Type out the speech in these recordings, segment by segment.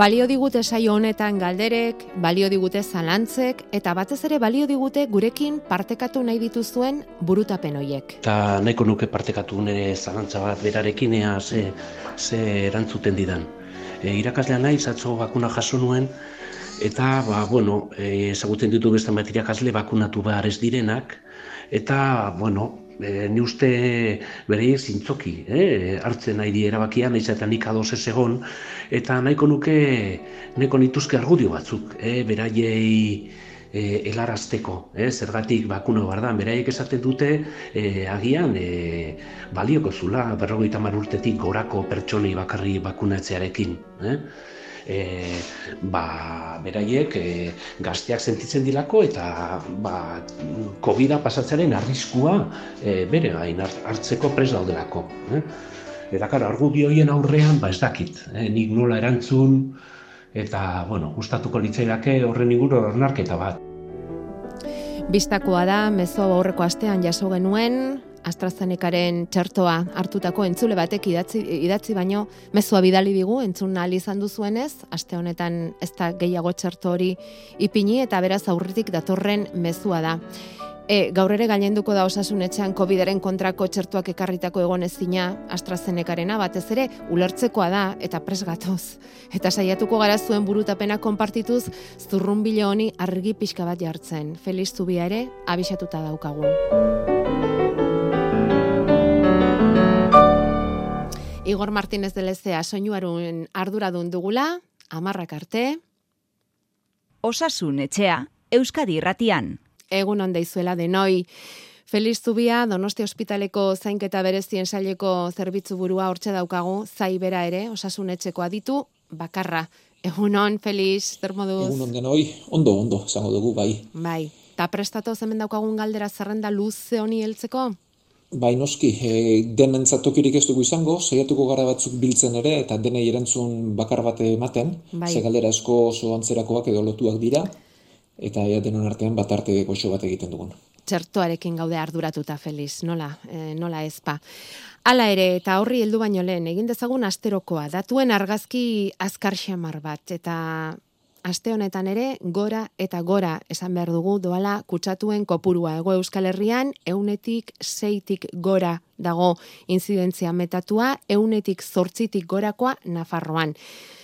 Balio digute saio honetan galderek, balio digute zalantzek, eta batez ere balio digute gurekin partekatu nahi dituzuen burutapen hoiek. Eta nahiko nuke partekatu nire zalantza bat berarekin ea ze, ze erantzuten didan. E, irakaslea nahi, zatzo bakuna jaso nuen, eta, ba, bueno, e, ezagutzen ditu beste bat irakasle bakunatu behar ez direnak, eta, bueno, e, ni uste bere zintzoki, eh? hartzen nahi di erabakian, nahiz eta nik ados ez egon, eta nahiko nuke, nahiko nituzke argudio batzuk, eh? beraiei e, helarazteko, eh? zergatik bakuno behar da, beraiek esaten dute e, agian e, balioko zula, berrogeita urtetik gorako pertsonei bakarri bakunatzearekin. Eh? E, ba, beraiek e, gazteak sentitzen dilako eta ba, covid pasatzaren arriskua e, bere gain hartzeko pres daudelako. Eh? Eta kara, argudioien aurrean, ba ez dakit, eh? nik nola erantzun, eta, bueno, gustatuko litzaidake horren inguru ornarketa bat. Bistakoa da, mezo aurreko astean jaso genuen, AstraZenecaren txertoa hartutako entzule batek idatzi, idatzi baino mezua bidali digu entzun ahal izan duzuenez, aste honetan ez da gehiago txerto hori ipini eta beraz aurritik datorren mezua da. E, gaur ere gailenduko da osasun etxean COVIDaren kontrako txertuak ekarritako egonezina AstraZenecarena batez ere ulertzekoa da eta presgatoz. Eta saiatuko gara zuen burutapena konpartituz zurrunbilo honi argi pixka bat jartzen. Feliz Zubia ere abisatuta daukagu. Igor Martínez de Lezea soinuarun arduradun dugula, amarrak arte. Osasun etxea, Euskadi irratian. Egun onda izuela denoi. Feliz Zubia, Donosti Hospitaleko zainketa berezien saileko zerbitzu burua hortxe daukagu, zai bera ere, osasun etxeko aditu, bakarra. Egun on, Feliz, zer moduz? Egun on denoi, ondo, ondo, zango dugu, bai. Bai, eta prestatu zemen daukagun galdera zerrenda luze honi heltzeko? Bai, noski, e, den tokirik ez dugu izango, saiatuko gara batzuk biltzen ere, eta denei erantzun bakar bate ematen, bai. ze galdera asko oso antzerakoak edo lotuak dira, eta ea denon artean bat arte goxo bat egiten dugun. Txertoarekin gaude arduratuta, Feliz, nola, e, nola ezpa. Hala ere, eta horri heldu baino lehen, egin dezagun asterokoa, datuen argazki azkar xamar bat, eta aste honetan ere gora eta gora esan behar dugu doala kutsatuen kopurua ego Euskal Herrian eunetik seitik gora dago inzidentzia metatua eunetik zortzitik gorakoa Nafarroan.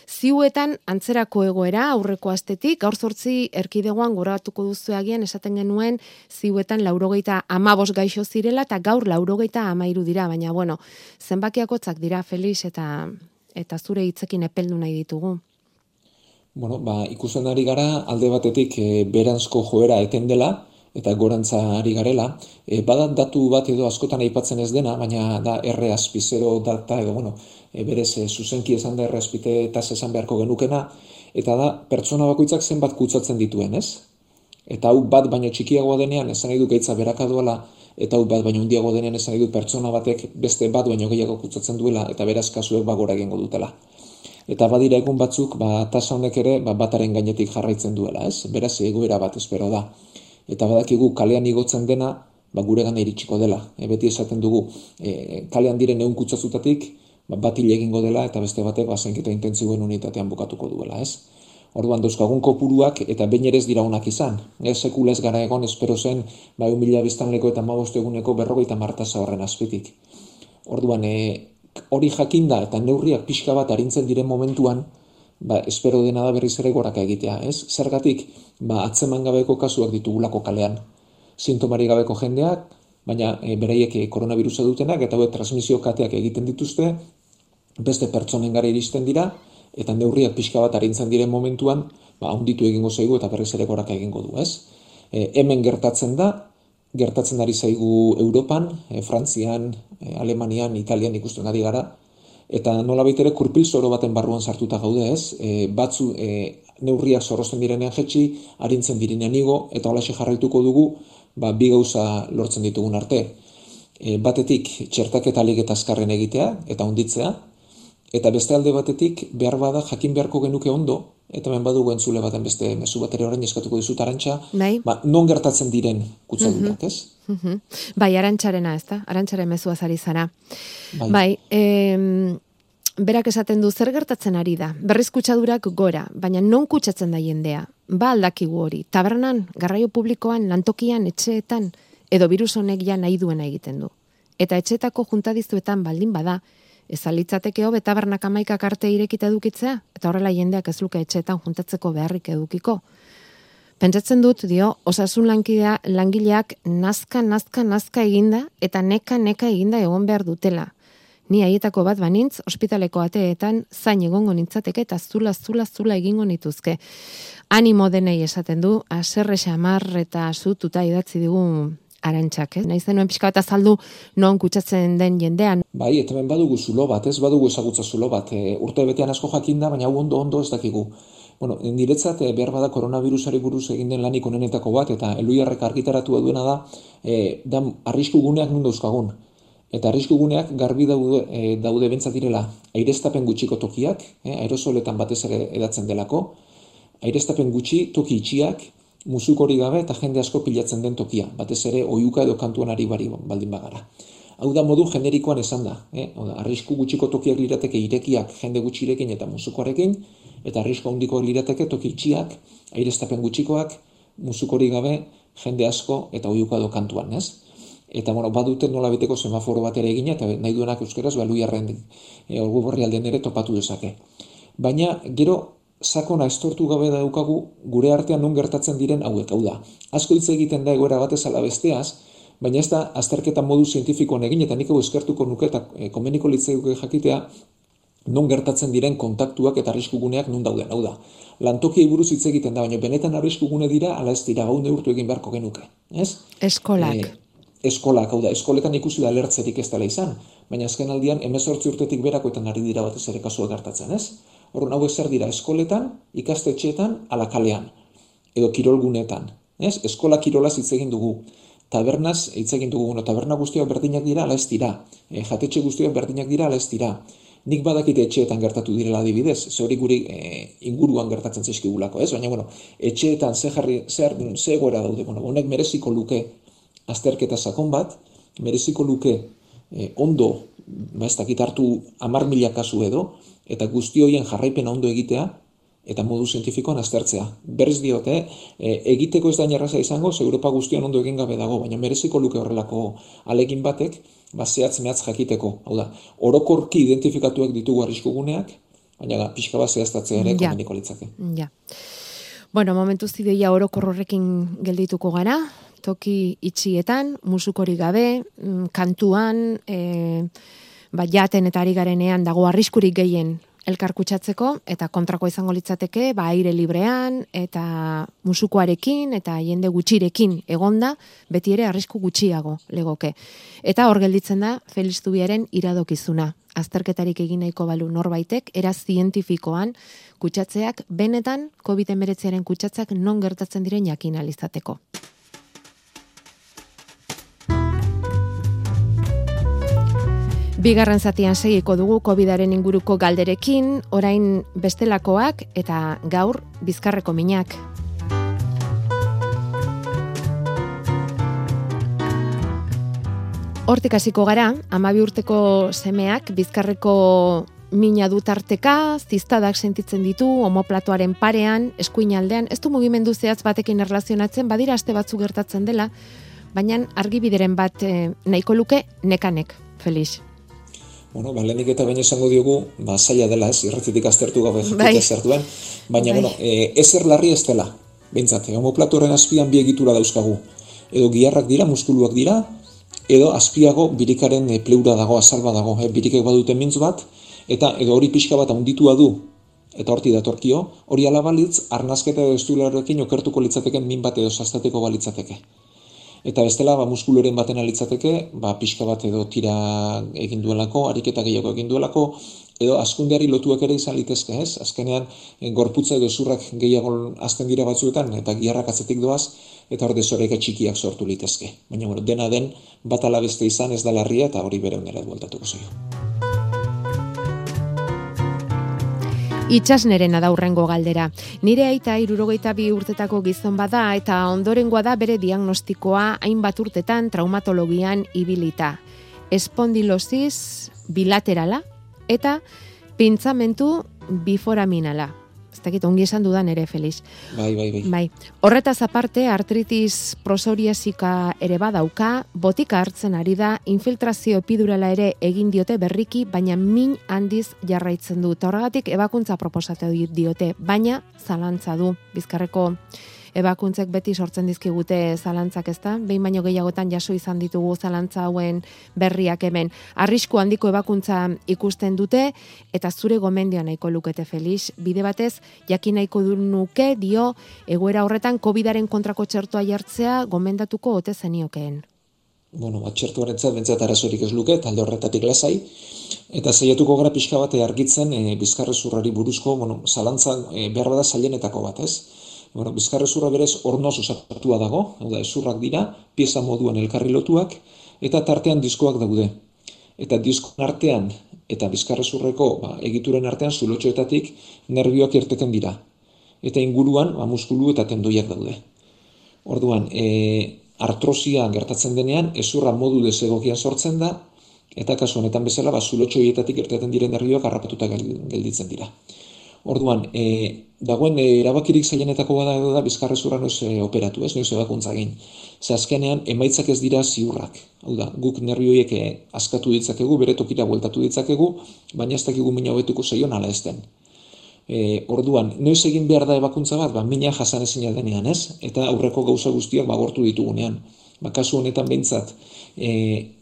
Ziuetan antzerako egoera aurreko astetik, gaur zortzi erkidegoan goratuko duzu agian esaten genuen ziuetan laurogeita amabos gaixo zirela eta gaur laurogeita amairu dira, baina bueno, zenbakiakotzak dira Felix eta eta zure hitzekin epeldu nahi ditugu. Bueno, ba, ikusten ari gara alde batetik e, beranzko joera eten dela eta gorantza ari garela. E, bada datu bat edo askotan aipatzen ez dena, baina da erre azpizero data edo, bueno, e, berez e, zuzenki esan da erre azpite esan beharko genukena, eta da pertsona bakoitzak zenbat kutsatzen dituen, ez? Eta hau bat baino txikiagoa denean esan nahi du gaitza beraka duela, eta hau bat baino hundiago denean esan nahi du pertsona batek beste bat baino gehiago kutsatzen duela, eta beraz kasuek bagora egingo dutela eta badira egun batzuk ba tasa honek ere ba bataren gainetik jarraitzen duela, ez? Beraz egoera bat espero da. Eta badakigu kalean igotzen dena ba guregana iritsiko dela. E, beti esaten dugu, e, kalean diren ehun kutsazutatik ba bat egingo dela eta beste batek basenketa intentzioen unitatean bukatuko duela, ez? Orduan dauzkagun kopuruak eta behin ere ez dira onak izan. Ez sekula ez gara egon espero zen ba 1000 biztanleko eta 15 eguneko 50 martasa horren azpitik. Orduan e, hori jakinda eta neurriak pixka bat arintzen diren momentuan, ba, espero dena da berriz ere goraka egitea, ez? Zergatik, ba, atzeman gabeko kasuak ditugulako kalean. Sintomari gabeko jendeak, baina e, beraiek e, koronavirusa dutenak, eta hori transmisio kateak egiten dituzte, beste pertsonen gara iristen dira, eta neurriak pixka bat arintzen diren momentuan, ba, onditu egingo zaigu eta berriz ere goraka egingo du, ez? E, hemen gertatzen da, gertatzen ari zaigu Europan, e, Frantzian, e, Alemanian, Italian ikusten ari gara, eta nola ere kurpil zoro baten barruan sartuta gaude ez, e, batzu e, neurriak zorrozten direnean jetxi, harintzen direnean igo, eta holaxe jarraituko dugu, ba, bi gauza lortzen ditugun arte. E, batetik, txertak eta alik eta azkarren egitea, eta onditzea, eta beste alde batetik, behar bada jakin beharko genuke ondo, eta hemen badugu entzule baten beste mezu bat ere orain eskatuko dizut arantxa, bai. ba, non gertatzen diren kutsadurak, mm ez? Mm Bai, arantxarena ez da, arantxaren mezua zari zara. Bai, bai em, berak esaten du zer gertatzen ari da, berriz kutsadurak gora, baina non kutsatzen da jendea, ba aldakigu hori, tabernan, garraio publikoan, lantokian, etxeetan, edo virus honek ja nahi duena egiten du. Eta etxetako juntadizuetan baldin bada, ez alitzateke hobe tabernak amaikak arte irekita edukitzea, eta horrela jendeak ez luke etxeetan juntatzeko beharrik edukiko. Pentsatzen dut, dio, osasun lankidea langileak nazka, nazka, nazka eginda, eta neka, neka eginda egon behar dutela. Ni haietako bat banintz, ospitaleko ateetan, zain egongo nintzateke eta zula, zula, zula egingo nituzke. Animo denei esaten du, aserre xamar eta zututa idatzi digu arantxak, eh? Naiz denuen pixka bat azaldu non kutsatzen den jendean. Bai, eta ben badugu zulo bat, ez badugu ezagutza zulo bat. E, urte betean asko jakinda, baina hau ondo ondo ez dakigu. Bueno, niretzat e, behar bada koronavirusari buruz egin den lanik onenetako bat, eta eluiarrek argitaratu duena da, e, da arrisku guneak nun dauzkagun. Eta arrisku guneak garbi daude, e, daude bentsat direla aireztapen gutxiko tokiak, e, aerosoletan batez ere edatzen delako, aireztapen gutxi toki itxiak, musuk hori gabe eta jende asko pilatzen den tokia, batez ere oiuka edo kantuan ari bari baldin bagara. Hau da modu generikoan esan da, eh? Arrisku gutxiko tokiak lirateke irekiak jende gutxirekin eta musukoarekin, eta arrisku handiko lirateke toki itxiak, aireztapen gutxikoak, musuk hori gabe jende asko eta oiuka edo kantuan, ez? Eta bueno, badute nola beteko semaforo bat ere egina, eta nahi duenak euskeraz, balu jarren e, orgu borri aldean ere topatu dezake. Baina, gero, sakona estortu gabe daukagu gure artean non gertatzen diren hauek hau da. Asko hitz egiten da egoera batez ala besteaz, baina ez da azterketa modu zientifikoan egin eta nik hau eskertuko nuke eta e, komeniko jakitea non gertatzen diren kontaktuak eta arriskuguneak non dauden, hau da. Lantoki buruz hitz egiten da, baina benetan arriskugune dira ala ez dira gau neurtu egin beharko genuke, ez? Eskolak. E, eskolak, hau da, eskoletan ikusi da alertzerik ez dela izan, baina azken aldian 18 urtetik berakoetan ari dira batez ere kasuak gertatzen, ez? Horren hau zer dira eskoletan, ikastetxeetan, alakalean, edo kirolgunetan. Ez? Eskola kirola hitz egin dugu. Tabernaz hitz egin dugu, no, taberna guztiak berdinak dira, ala ez dira. E, jatetxe guztiak berdinak dira, ala ez dira. Nik badakite etxeetan gertatu direla adibidez, ze hori guri e, inguruan gertatzen zaizkigulako, ez? Baina, bueno, etxeetan ze jarri, zer, ze egoera daude, bueno, honek mereziko luke azterketa sakon bat, mereziko luke e, ondo, ba ez dakit hartu amar mila kasu edo, eta guzti horien jarraipena ondo egitea, eta modu zientifikoan aztertzea. Berz diote, e, egiteko ez da inerraza izango, ze Europa guztian ondo egin gabe dago, baina mereziko luke horrelako alegin batek, bazeatz mehatz jakiteko. Hau da, orokorki identifikatuak ditugu arrisku guneak, baina da, pixka bat zehaztatzea ere ja. litzake. Ja. Bueno, momentu zideia orokor horrekin geldituko gara, toki itxietan, musukori gabe, mm, kantuan, e, ba, jaten eta ari garenean dago arriskurik gehien elkar kutsatzeko eta kontrako izango litzateke ba aire librean eta musukoarekin eta jende gutxirekin egonda beti ere arrisku gutxiago legoke. Eta hor gelditzen da Felix Zubiaren iradokizuna. Azterketarik egin nahiko balu norbaitek era zientifikoan kutsatzeak benetan COVID-19aren kutsatzeak non gertatzen diren jakin alizateko. Bigarren zatian segiko dugu COVIDaren inguruko galderekin, orain bestelakoak eta gaur bizkarreko minak. Hortik hasiko gara, amabi urteko semeak bizkarreko mina dutarteka, ziztadak sentitzen ditu, homoplatoaren parean, eskuinaldean, ez du mugimendu zehatz batekin erlazionatzen, badira aste batzu gertatzen dela, baina argibideren bat eh, nahiko luke nekanek, Felix. Bueno, ba, lehenik eta baina esango diogu, ba, zaila dela, ez, irratitik aztertu gabe bai. zertuen, baina, bai. bueno, e, ezer larri ez dela, bintzate, homoplatoren azpian bi egitura dauzkagu. Edo giarrak dira, muskuluak dira, edo azpiago birikaren e, pleura dago, azalba dago, e, birikek badute mintz bat, eta edo hori pixka bat handitua du, eta horti datorkio, hori alabalitz, arnazketa edo estularekin okertuko litzateken min bat edo zaztateko balitzateke. Eta bestela, ba, muskuloren baten alitzateke, ba, pixka bat edo tira egin duelako, ariketa gehiago egin duelako, edo askundeari lotuak ere izan litezke, ez? Azkenean, eh, gorputza edo zurrak gehiago azten dira batzuetan, eta giarrak atzetik doaz, eta hor desoreka txikiak sortu litezke. Baina, bueno, dena den, bat alabeste izan ez da larria, eta hori bere onera dueltatuko zaio. Itxasneren adaurrengo galdera. Nire aita irurogeita bi urtetako gizon bada eta ondorengoa da bere diagnostikoa hainbat urtetan traumatologian ibilita. Espondilosis bilaterala eta pintzamentu biforaminala dakit ongi esan dudan ere Felix. Bai, bai, bai. Bai. Horretaz aparte artritis prosoriasika ere badauka, botika hartzen ari da, infiltrazio epidurala ere egin diote berriki, baina min handiz jarraitzen du. Ta horregatik ebakuntza proposatu diote, baina zalantza du. Bizkarreko ebakuntzek beti sortzen dizkigute zalantzak ezta, behin baino gehiagotan jaso izan ditugu zalantza hauen berriak hemen. Arrisku handiko ebakuntza ikusten dute, eta zure gomendioa nahiko lukete Felix, bide batez, jakin nahiko du nuke dio, egoera horretan COVIDaren kontrako txertoa jartzea gomendatuko ote zeniokeen. Bueno, bat txertuaren zat, bentzat arazorik ez luke, talde horretatik lasai, eta zeiatuko gara pixka bate argitzen e, bizkarrezurrari buruzko, bueno, zalantza e, behar bada zailenetako bat, ez? Bueno, bizkarrezurra berez ornoz osatua dago, da, ezurrak dira, pieza moduan elkarri lotuak, eta tartean diskoak daude. Eta diskoan artean, eta bizkarrezurreko ba, egituren artean zulotxoetatik nerbioak irteten dira. Eta inguruan, ba, muskulu eta tendoiak daude. Orduan, e, artrosia gertatzen denean, ezurra modu dezegokian sortzen da, eta kasu honetan bezala, ba, zulotxoietatik irteten diren nerbioak harrapatuta gelditzen dira. Orduan, e, dagoen e, erabakirik zailenetako bada edo da bizkarrezurra noiz e, operatu, ez noiz ebakuntza egin. Ze azkenean emaitzak ez dira ziurrak. Hau da, guk nervi horiek e, askatu ditzakegu, bere tokira bueltatu ditzakegu, baina ez dakigu mina hobetuko zaion ala ez den. E, orduan, noiz egin behar da ebakuntza bat, ba, mina jasan ezin denean, ez? Eta aurreko gauza guztiak bagortu ditugunean. Ba, kasu honetan behintzat, e,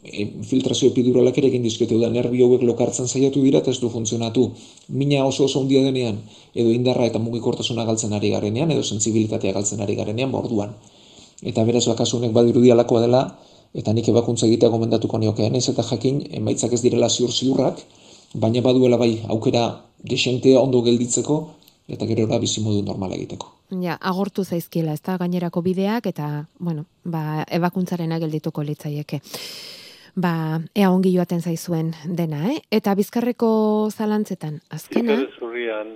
e, filtrazio epiduralak ere egin dizkiote da nervi hauek lokartzen saiatu dira eta ez du funtzionatu. Mina oso oso handia denean edo indarra eta mugikortasuna galtzen ari garenean edo sentsibilitatea galtzen ari garenean borduan. Eta beraz bakasu honek badirudi alakoa dela eta nik ebakuntza egitea gomendatuko niokeen ez eta jakin emaitzak ez direla ziur ziurrak, baina baduela bai aukera desentea ondo gelditzeko eta gero ora bizi modu normal egiteko. Ja, agortu zaizkiela, ez da, gainerako bideak, eta, bueno, ba, ebakuntzaren ageldituko litzaieke. Ba, ea ongi joaten zaizuen dena, eh? Eta bizkarreko zalantzetan, azkena... Bizkarre zurrian,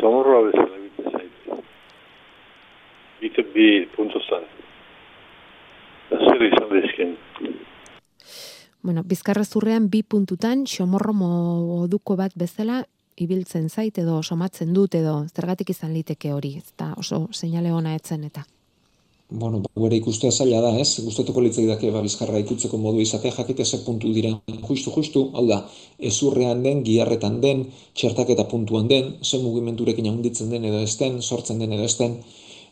zomorroa bezala egiten zaitu. Bite bi punto zan. Zer izan dezken. Bueno, bizkarre zurrean bi puntutan, xomorro moduko bat bezala, ibiltzen zait edo somatzen dut edo zergatik izan liteke hori, eta oso seinale ona etzen eta. Bueno, gure ikustea zaila da, ez? Gustatuko litzai dake ba, bizkarra ikutzeko modu izate jakite ze puntu diren justu justu, hau da, ezurrean den, giarretan den, txertaketa puntuan den, ze mugimendurekin handitzen den edo ez den, sortzen den edo ez den.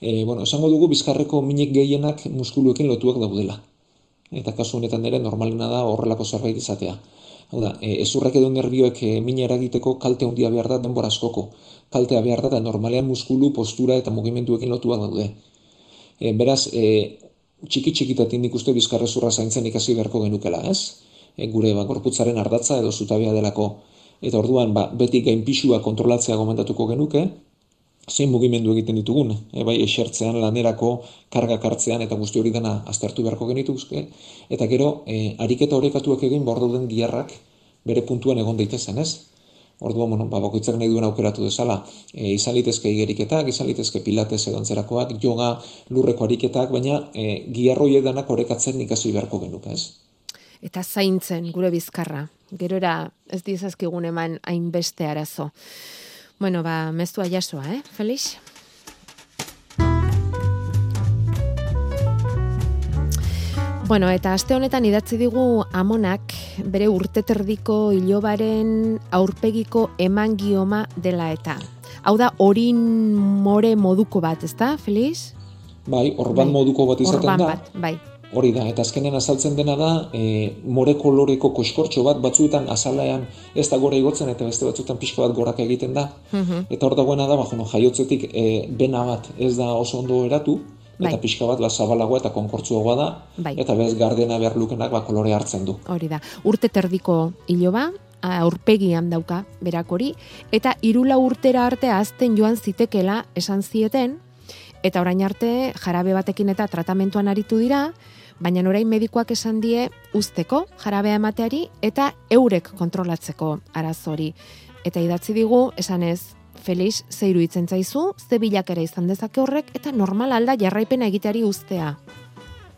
E, bueno, esango dugu bizkarreko minik gehienak muskuluekin lotuak daudela. Eta kasu honetan ere normalena da horrelako zerbait izatea. Hau da, e, ezurrak edo nervioek e, mina eragiteko kalte handia behar da denbora askoko. Kaltea behar da, normalean muskulu, postura eta mugimenduekin lotua daude. E, beraz, e, txiki txikitatik nik uste bizkarrezurra zaintzen ikasi beharko genukela, ez? E, gure ba, gorputzaren ardatza edo zutabea delako. Eta orduan, ba, beti gain pixua kontrolatzea gomendatuko genuke, zein mugimendu egiten ditugun, e, bai esertzean lanerako karga kartzean eta guzti hori dena aztertu beharko genituzke, eta gero e, ariketa horrekatuak egin bordauden giarrak bere puntuan egon daitezen, ez? Orduan, bueno, ba, bakoitzak nahi duen aukeratu dezala, e, izan litezke igeriketak, izan litezke pilates edo antzerakoak, yoga, lurreko ariketak, baina e, giarroi edanak horrekatzen ikasi beharko genuke, ez? Eta zaintzen gure bizkarra, gerora ez dizazkigun eman hainbeste arazo. Bueno, ba, mezua jasoa, eh, Felix? Bueno, eta aste honetan idatzi digu amonak bere urteterdiko ilobaren aurpegiko emangioma dela eta. Hau da, orin more moduko bat, ezta, Felix? Bai, orban bai. moduko bat izaten orban da. Bat, bai. Hori da, eta azkenen azaltzen dena da, e, more koloreko koskortxo bat, batzuetan azalean ez da gora igotzen, eta beste batzuetan pixka bat goraka egiten da. Mhm. Eta hor dagoena da, ba, jaiotzetik e, bena bat ez da oso ondo eratu, Bai. Eta pixka bat, ba, zabalagoa eta konkortzuagoa da, Bai. eta bez gardena behar lukenak ba, kolore hartzen du. Hori da. Urte terdiko iloba, aurpegian dauka berak hori, eta irula urtera arte azten joan zitekela esan zieten, eta orain arte jarabe batekin eta tratamentuan aritu dira, baina orain medikoak esan die usteko jarabea emateari eta eurek kontrolatzeko arazori. Eta idatzi digu, esan Felix, ze iruditzen zaizu, ze bilakera izan dezake horrek, eta normal alda jarraipena egiteari ustea.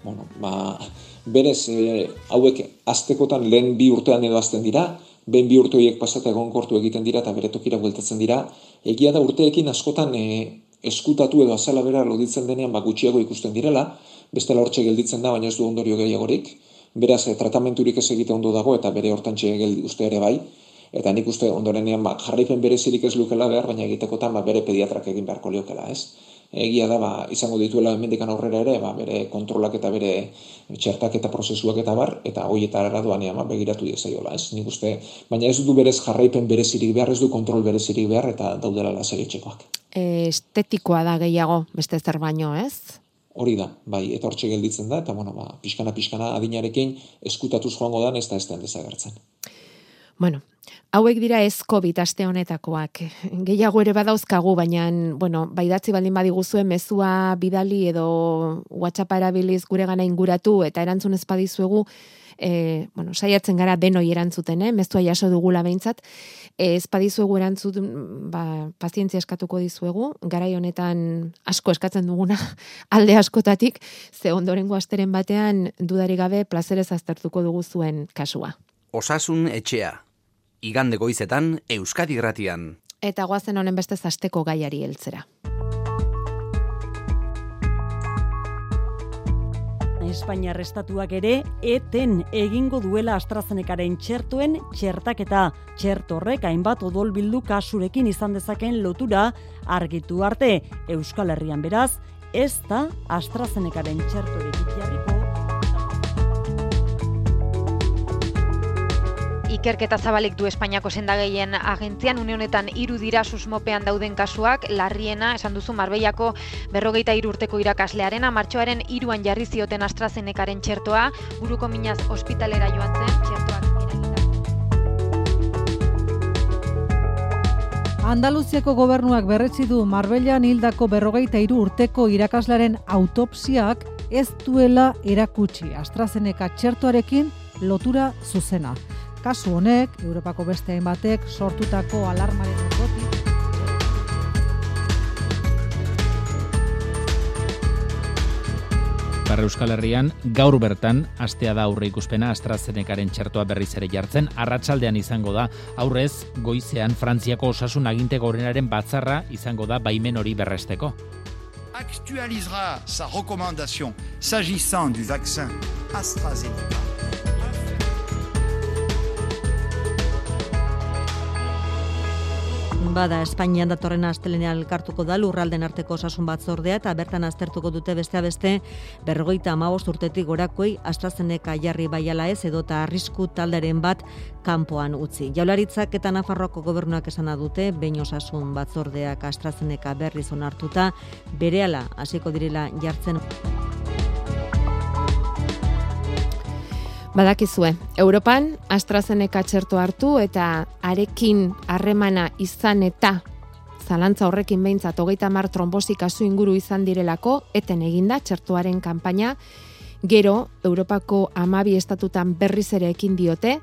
Bueno, ba, berez, e, hauek aztekotan lehen bi urtean edo azten dira, ben bi urte horiek pasata egon kortu egiten dira eta bere tokira bueltatzen dira. Egia da urteekin askotan e, eskutatu edo azala bera loditzen denean ba, gutxiago ikusten direla, bestela hortxe gelditzen da, baina ez du ondorio gehiagorik. Beraz, e, tratamenturik ez egite ondo dago eta bere hortantxe geldi uste ere bai. Eta nik uste ondorenean ba, jarraipen berezirik ez lukela behar, baina egitekotan ba, bere pediatrak egin beharko liokela, ez? Egia da, ba, izango dituela hemendikan aurrera ere, ba, bere kontrolak eta bere txertak eta prozesuak eta bar, eta hoietara doanean ba, begiratu diezaiola, ez? Nik uste, baina ez du berez jarraipen berezirik behar, ez du kontrol berezirik behar, eta daudela lasegitxekoak. E, estetikoa da gehiago, beste zer baino, ez? Hori da, bai, eta hortxe gelditzen da, eta bueno, ba, pixkana pixkana adinarekin eskutatuz joango dan ez da ez den desagertzen. Bueno, hauek dira ez COVID aste honetakoak. Gehiago ere badauzkagu, baina, bueno, baidatzi baldin badiguzuen mezua bidali edo WhatsApp erabiliz gure gana inguratu eta erantzun ez badizuegu, e, bueno, saiatzen gara denoi erantzuten, eh? mezua jaso dugula behintzat, ez badizuegu erantzut, ba, pazientzia eskatuko dizuegu, garai honetan asko eskatzen duguna alde askotatik, ze ondorengo asteren batean dudari gabe plazerez aztertuko dugu zuen kasua. Osasun etxea. Igande goizetan Euskadi Gratian. Eta goazen honen beste zasteko gaiari heltzera. Espainiar estatuak ere eten egingo duela AstraZenecaren txertoen txertaketa. Txerto horrek hainbat odol bildu kasurekin izan dezaken lotura argitu arte. Euskal Herrian beraz, ez da AstraZenecaren txertorik jarriko Ikerketa zabalik du Espainiako sendagehien agentzian, une honetan hiru dira susmopean dauden kasuak, larriena, esan duzu Marbeiako berrogeita urteko irakaslearena, martxoaren hiruan jarri zioten AstraZenecaren txertoa, buruko minaz ospitalera joan zen, txertoak Andaluziako gobernuak berretzi du Marbellan hildako berrogeita hiru urteko irakaslaren autopsiak ez duela erakutsi. AstraZeneca txertoarekin lotura zuzena. Kasu honek, Europako beste hainbatek sortutako alarmaren ondotik Barra Euskal Herrian, gaur bertan, astea da aurre ikuspena AstraZenecaren txertoa berriz ere jartzen, arratsaldean izango da, aurrez, goizean Frantziako osasun aginte gorenaren batzarra izango da baimen hori berresteko. actualisera sa recommandation s'agissant du vaccin AstraZeneca. Bada, Espainian datorren astelenean elkartuko da lurralden arteko osasun batzordea eta bertan aztertuko dute bestea beste berrogeita amabost urtetik gorakoi AstraZeneca jarri baiala ez edota arrisku talderen bat kanpoan utzi. Jaularitzak eta Nafarroako gobernuak esana dute, behin osasun batzordeak AstraZeneca berriz onartuta, berehala hasiko direla jartzen. Badakizue, Europan AstraZeneca txerto hartu eta arekin harremana izan eta zalantza horrekin behintzat hogeita mar trombosi kasu inguru izan direlako, eten eginda txertoaren kanpaina, gero Europako amabi estatutan berriz ere ekin diote,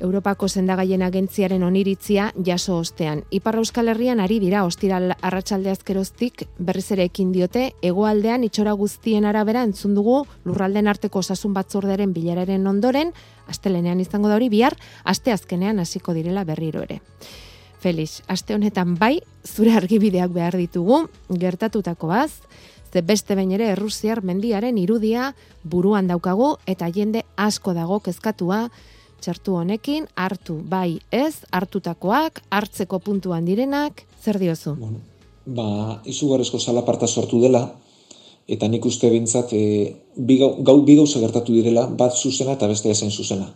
Europako sendagaien agentziaren oniritzia jaso ostean. Ipar Euskal Herrian ari dira ostiral arratsalde azkeroztik berriz ere ekin diote hegoaldean itxora guztien arabera entzun dugu lurralden arteko osasun batzordearen bilararen ondoren astelenean izango da hori bihar aste azkenean hasiko direla berriro ere. Felix, aste honetan bai, zure argibideak behar ditugu, gertatutako baz, ze beste behin ere Errusiar mendiaren irudia buruan daukagu eta jende asko dago kezkatua txertu honekin, hartu bai ez, hartutakoak, hartzeko puntuan direnak, zer diozu? Bueno, ba, izugarrezko salaparta sortu dela, eta nik uste bintzat, e, bi, gau, bi gauza gertatu direla, bat zuzena eta beste ezen zuzena.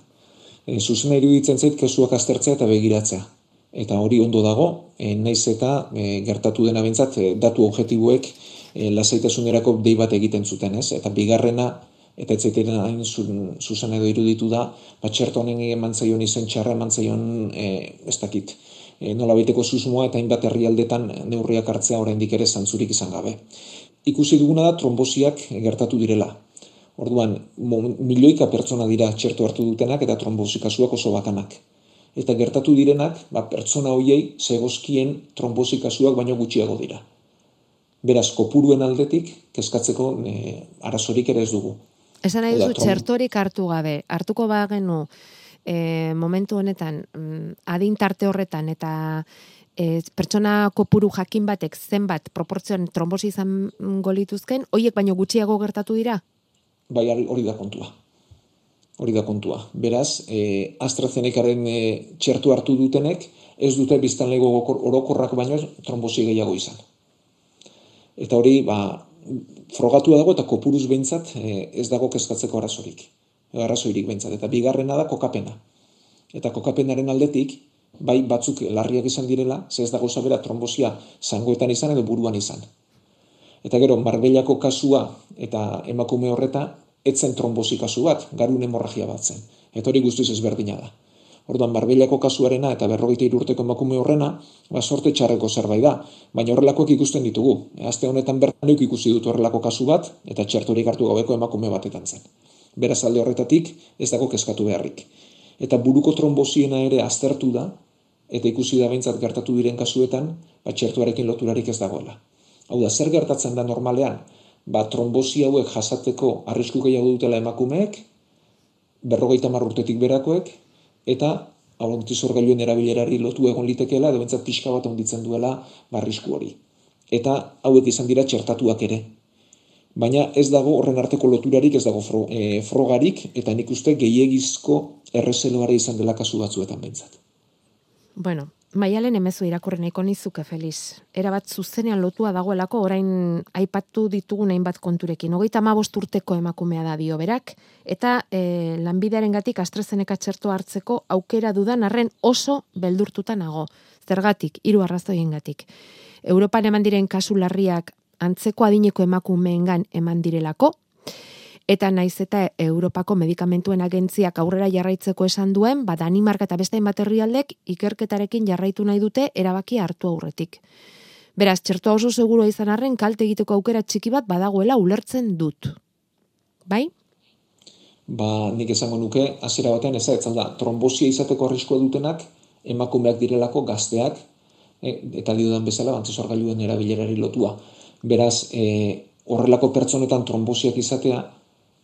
E, zuzena iruditzen zait, kasuak aztertzea eta begiratzea. Eta hori ondo dago, e, naiz eta e, gertatu dena bintzat, e, datu objektiboek e, lasaitasunerako dei bat egiten zuten, ez? Eta bigarrena, eta ez zaiteren hain zuzen edo iruditu da, ba, txerto honen eman zaion izen txarra eman zaion, e, ez dakit, e, nola baiteko susmoa eta hainbat herrialdetan neurriak hartzea oraindik ere zantzurik izan gabe. Ikusi duguna da trombosiak gertatu direla. Orduan, milioika pertsona dira txerto hartu dutenak eta trombosi kasuak oso bakanak. Eta gertatu direnak, ba, pertsona hoiei zegozkien trombosi kasuak baino gutxiago dira. Beraz, kopuruen aldetik, kezkatzeko e, arazorik ere ez dugu. Esan nahi duzu, txertorik hartu gabe, hartuko bagenu e, momentu honetan, mm, adin tarte horretan, eta e, pertsona kopuru jakin batek zenbat proportzioan trombosi izan golituzken, hoiek baino gutxiago gertatu dira? Bai, hori da kontua. Hori da kontua. Beraz, e, AstraZenecaren e, txertu hartu dutenek, ez dute biztanlego orokorrak baino trombosi gehiago izan. Eta hori, ba, frogatua dago eta kopuruz behintzat e, ez dago kezkatzeko arazorik. Arrazoirik behintzat. Eta bigarrena da kokapena. Eta kokapenaren aldetik, bai batzuk larriak izan direla, ze ez dago zabera trombosia zangoetan izan edo buruan izan. Eta gero, marbellako kasua eta emakume horreta, etzen trombosi kasu bat, garun hemorragia bat zen. Eta hori guztiz ezberdina da. Orduan, marbellako kasuarena eta berrogeita irurteko emakume horrena, ba, sorte txarreko zerbait da, baina horrelakoak ikusten ditugu. E, azte honetan bertan ikusi dut horrelako kasu bat, eta txertorik hartu gabeko emakume batetan zen. Beraz alde horretatik, ez dago kezkatu beharrik. Eta buruko trombosiena ere aztertu da, eta ikusi da behintzat gertatu diren kasuetan, ba, txertuarekin loturarik ez dagoela. Hau da, zer gertatzen da normalean? Ba, trombosi hauek jasateko arrisku gehiago dutela emakumeek, berrogeita urtetik berakoek, eta aurrontizorgailuen erabilerari lotu egon litekeela, edo bentsat pixka bat onditzen duela barrisku hori. Eta hauek izan dira txertatuak ere. Baina ez dago horren arteko loturarik, ez dago e, frogarik, eta nik uste gehiagizko errezeloare izan dela kasu batzuetan bentsat. Bueno, Maialen emezu irakurri nahiko nizuke, Feliz. Era bat zuzenean lotua dagoelako orain aipatu ditugu hainbat konturekin. Hogeita amabost urteko emakumea da dio berak, eta e, lanbidearen gatik astrezeneka txerto hartzeko aukera dudan arren oso beldurtuta nago. Zergatik, hiru arrazoien gatik. Europan eman diren kasu larriak antzeko adineko emakumeengan eman direlako, eta naiz eta Europako medikamentuen agentziak aurrera jarraitzeko esan duen, ba Danimarka eta beste hainbat herrialdek ikerketarekin jarraitu nahi dute erabaki hartu aurretik. Beraz, txertoa oso seguro izan arren kalte egiteko aukera txiki bat badagoela ulertzen dut. Bai? Ba, nik esango nuke, hasiera batean ez da, trombosia izateko arriskoa dutenak, emakumeak direlako gazteak, e, eta diodan bezala, bantzizorgailuen erabilerari lotua. Beraz, e, horrelako pertsonetan trombosiak izatea,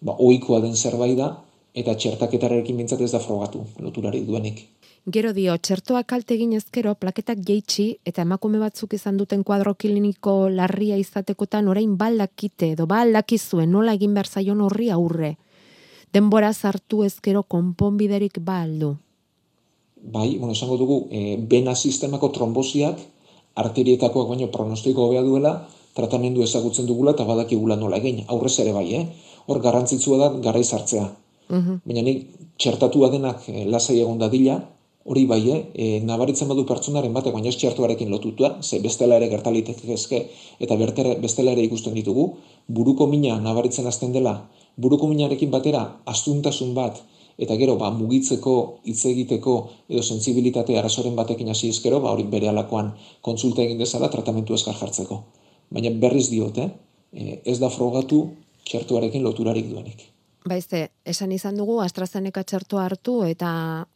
ba, oikoa den zerbait da, eta txertaketarekin mintzat ez da frogatu, loturari duenik. Gero dio, txertoak kalte egin ezkero, plaketak jeitsi eta emakume batzuk izan duten kuadro kliniko larria izatekotan orain baldakite edo baldakizuen nola egin behar zaion horri aurre. Denbora sartu ezkero konponbiderik baldu. Bai, bueno, esango dugu, e, bena sistemako trombosiak arterietakoak baino pronostiko hobea duela, tratamendu ezagutzen dugula eta badakigula nola egin. Aurrez ere bai, eh? Hor garrantzitsua da garai sartzea. Mhm. Baina nik txertatua denak e, lasai egon dadila, hori bai, e, nabaritzen badu pertsonaren batek baina txertuarekin lotutua, ze bestela ere gertalitek ezke, eta bertere bestela ere ikusten ditugu, buruko mina nabaritzen hasten dela, buruko minarekin batera astuntasun bat, eta gero ba, mugitzeko, hitz egiteko edo sensibilitate arazoren batekin hasi ezkero, ba, hori bere alakoan kontsulta egin dezala tratamentu ezkar jartzeko. Baina berriz diote, eh, ez da frogatu txertuarekin loturarik duenik. Baizte, esan izan dugu AstraZeneca txertu hartu eta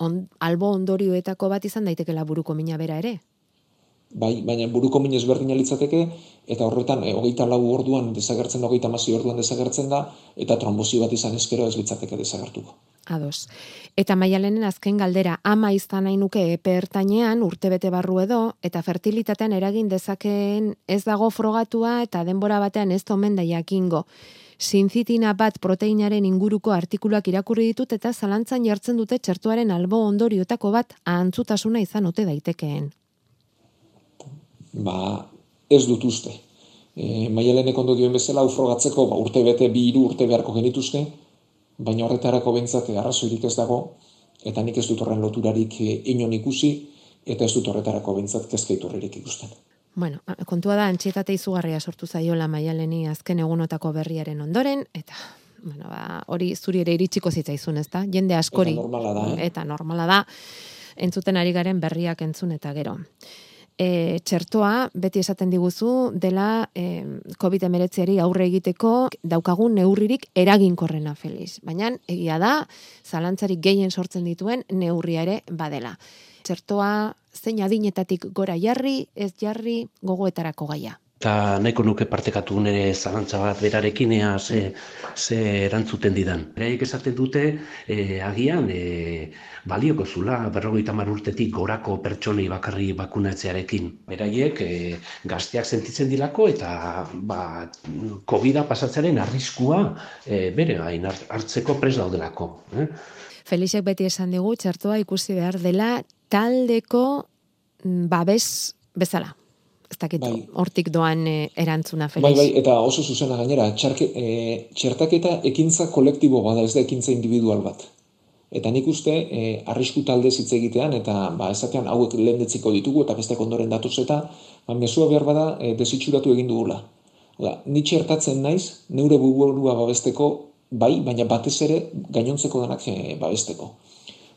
on, albo ondorioetako bat izan daitekela buruko mina bera ere? Bai, baina buruko min ezberdin litzateke eta horretan e, hogeita lau orduan desagertzen da, hogeita mazi orduan desagertzen da eta trombosi bat izan eskero ez litzateke desagertuko. Ados. Eta maialenen azken galdera, ama izan nahi nuke epe ertainean, urte bete barru edo, eta fertilitatean eragin dezakeen ez dago frogatua eta denbora batean ez tomen da jakingo sinzitina bat proteinaren inguruko artikuluak irakurri ditut eta zalantzan jartzen dute txertuaren albo ondoriotako bat antzutasuna izan ote daitekeen. Ba, ez dut uste. E, Maialenek ondo dioen bezala, ufrogatzeko ba, urte bete, bi iru urte beharko genituzke, baina horretarako bentsate arrazoirik ez dago, eta nik ez dut horren loturarik e, inon ikusi, eta ez dut horretarako bentsat kezkaiturririk ikusten. Bueno, kontua da, antxietate izugarria sortu zaiola maialeni azken egunotako berriaren ondoren, eta bueno, ba, hori zuri ere iritsiko zitzaizun, ezta? Jende askori. Eta normala da, eh? Eta normala da, entzuten ari garen berriak entzun eta gero. E, txertoa, beti esaten diguzu, dela e, COVID-19 aurre egiteko daukagun neurririk eraginkorrena, Feliz. Baina, egia da, zalantzarik gehien sortzen dituen neurria ere badela. Txertoa, zein adinetatik gora jarri, ez jarri, gogoetarako gaia eta nahiko nuke partekatu nire zalantza bat berarekin ea ze, ze erantzuten didan. Beraiek esaten dute e, agian e, balioko zula berrogeita urtetik gorako pertsonei bakarri bakunatzearekin. Beraiek e, gazteak sentitzen dilako eta ba, COVID-a pasatzearen arriskua e, bere gain hartzeko pres daudelako. Eh? Felixek beti esan digu, txertoa ikusi behar dela taldeko mm, babes bezala ez dakit, bai. hortik doan e, erantzuna, Felix. Bai, bai, eta oso zuzena gainera, txarke, e, txertaketa ekintza kolektibo bada, ez da ekintza individual bat. Eta nik uste, e, arrisku talde hitz egitean, eta ba, ezatean hauek lehendetziko ditugu, eta beste ondoren datuz eta, ba, mesua behar bada, e, desitxuratu egin dugula. Oda, ni txertatzen naiz, neure buburua babesteko, bai, baina batez ere gainontzeko denak e, babesteko.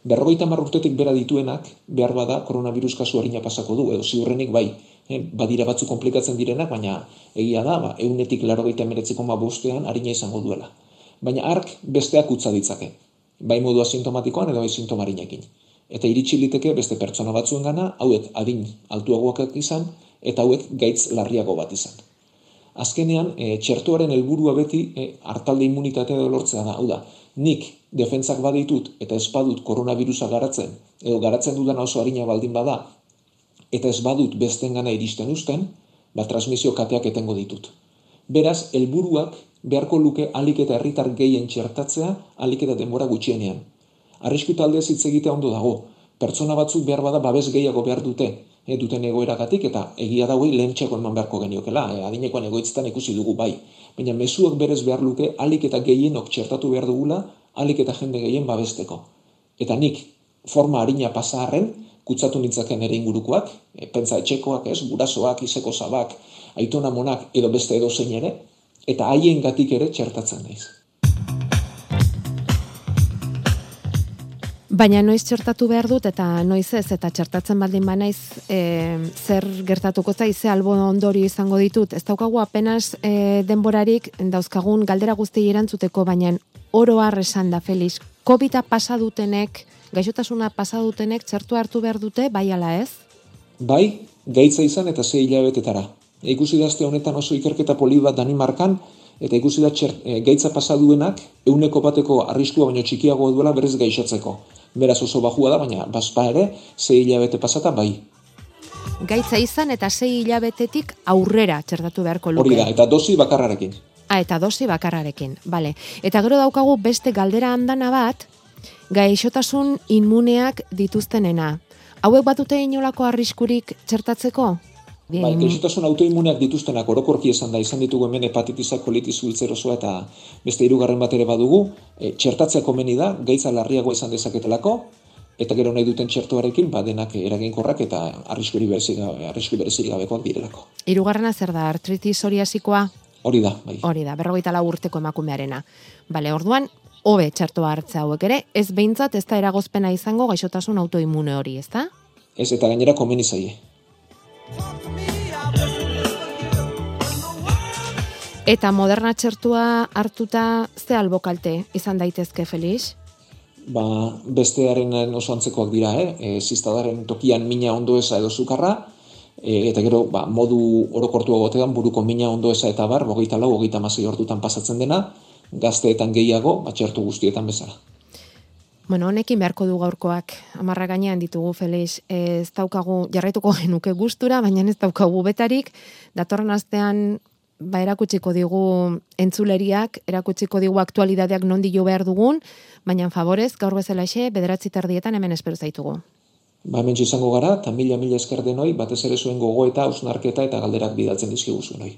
Berrogeita marrurtetik bera dituenak, behar bada, koronavirus kasu harina pasako du, edo ziurrenik bai, e, badira batzu komplikatzen direnak, baina egia da, ba, eunetik laro gaita emeretziko ma bostean harina izango duela. Baina ark besteak utza ditzake, bai modu asintomatikoan edo bai sintomarinekin. Eta iritsi liteke beste pertsona batzuen gana, hauek adin altuagoak izan, eta hauek gaitz larriago bat izan. Azkenean, e, txertuaren helburua beti e, hartalde immunitatea lortzea da, hau da, nik defentzak baditut eta espadut koronavirusa garatzen, edo garatzen dudan oso harina baldin bada, eta ez badut besten gana iristen usten, ba, transmisio kateak etengo ditut. Beraz, helburuak beharko luke alik eta herritar gehien txertatzea, alik eta denbora gutxienean. Arrisku talde hitz egitea ondo dago, pertsona batzuk behar bada babes gehiago behar dute, e, duten egoeragatik eta egia dagoei lehen txeko eman beharko geniokela, e, adinekoan egoitztan ikusi dugu bai. Baina mezuak berez behar luke alik eta gehienok txertatu behar dugula, alik eta jende gehien babesteko. Eta nik, forma harina pasaharren, kutsatu nintzaken ere ingurukoak, e, pentsa etxekoak, ez, gurasoak, izeko zabak, aitona monak edo beste edo zein ere, eta haien gatik ere txertatzen naiz. Baina noiz txertatu behar dut eta noiz ez eta txertatzen baldin banaiz e, zer gertatuko zai ze albo ondori izango ditut. Ez daukagu apenas e, denborarik dauzkagun galdera guzti erantzuteko baina oro esan da Felix. Covida pasa dutenek gaixotasuna pasa dutenek txertu hartu behar dute, bai ala ez? Bai, gaitza izan eta zei hilabetetara. Ikusi dazte honetan oso ikerketa poli bat Danimarkan, eta ikusi da txert, e, gaitza pasa duenak, euneko bateko arriskua baino txikiago duela berez gaixotzeko. Beraz oso bajua da, baina bazpa ere, zei hilabete pasata bai. Gaitza izan eta zei hilabetetik aurrera txertatu beharko luke. Hori da, eta dosi bakarrarekin. Ah, eta dosi bakarrarekin, bale. Eta gero daukagu beste galdera handana bat, gaixotasun inmuneak dituztenena. Hauek batute inolako arriskurik txertatzeko? Bai, gaixotasun autoimmuneak dituztenak orokorki esan da, izan ditugu hemen hepatitisa kolitis ultzerosoa eta beste hirugarren bat ere badugu, e, txertatzea komeni da, gaitza larriago izan dezaketelako, eta gero nahi duten txertuarekin, ba, denak eraginkorrak eta arriskuri berezik, arrisku berezik gabekoak direlako. Hirugarrena zer da, artritis horiasikoa? Hori da, bai. Hori da, berrogeita lau urteko emakumearena. Bale, orduan, hobe txartoa hartza hauek ere, ez behintzat ez da eragozpena izango gaixotasun autoimune hori, ez da? Ez eta gainera komeni zaie. Eta moderna txertua hartuta ze albokalte izan daitezke, Felix? Ba, bestearen oso antzekoak dira, eh? E, ziztadaren tokian mina ondo eza edo zukarra, e, eta gero, ba, modu orokortu egotean, buruko mina ondo eza eta bar, bogeita lau, bogeita masai hortutan pasatzen dena, gazteetan gehiago, batxertu guztietan bezala. Bueno, honekin beharko du gaurkoak, amarra gainean ditugu, Felix, ez daukagu, jarraituko genuke gustura, baina ez daukagu betarik, datorren astean, ba, erakutsiko digu entzuleriak, erakutsiko digu aktualidadeak nondi jo behar dugun, baina favorez, gaur bezala xe, bederatzi tardietan hemen espero zaitugu. Ba, hemen izango gara, eta mila mila esker denoi, batez ere zuen gogo eta ausnarketa eta galderak bidaltzen dizkigu zuen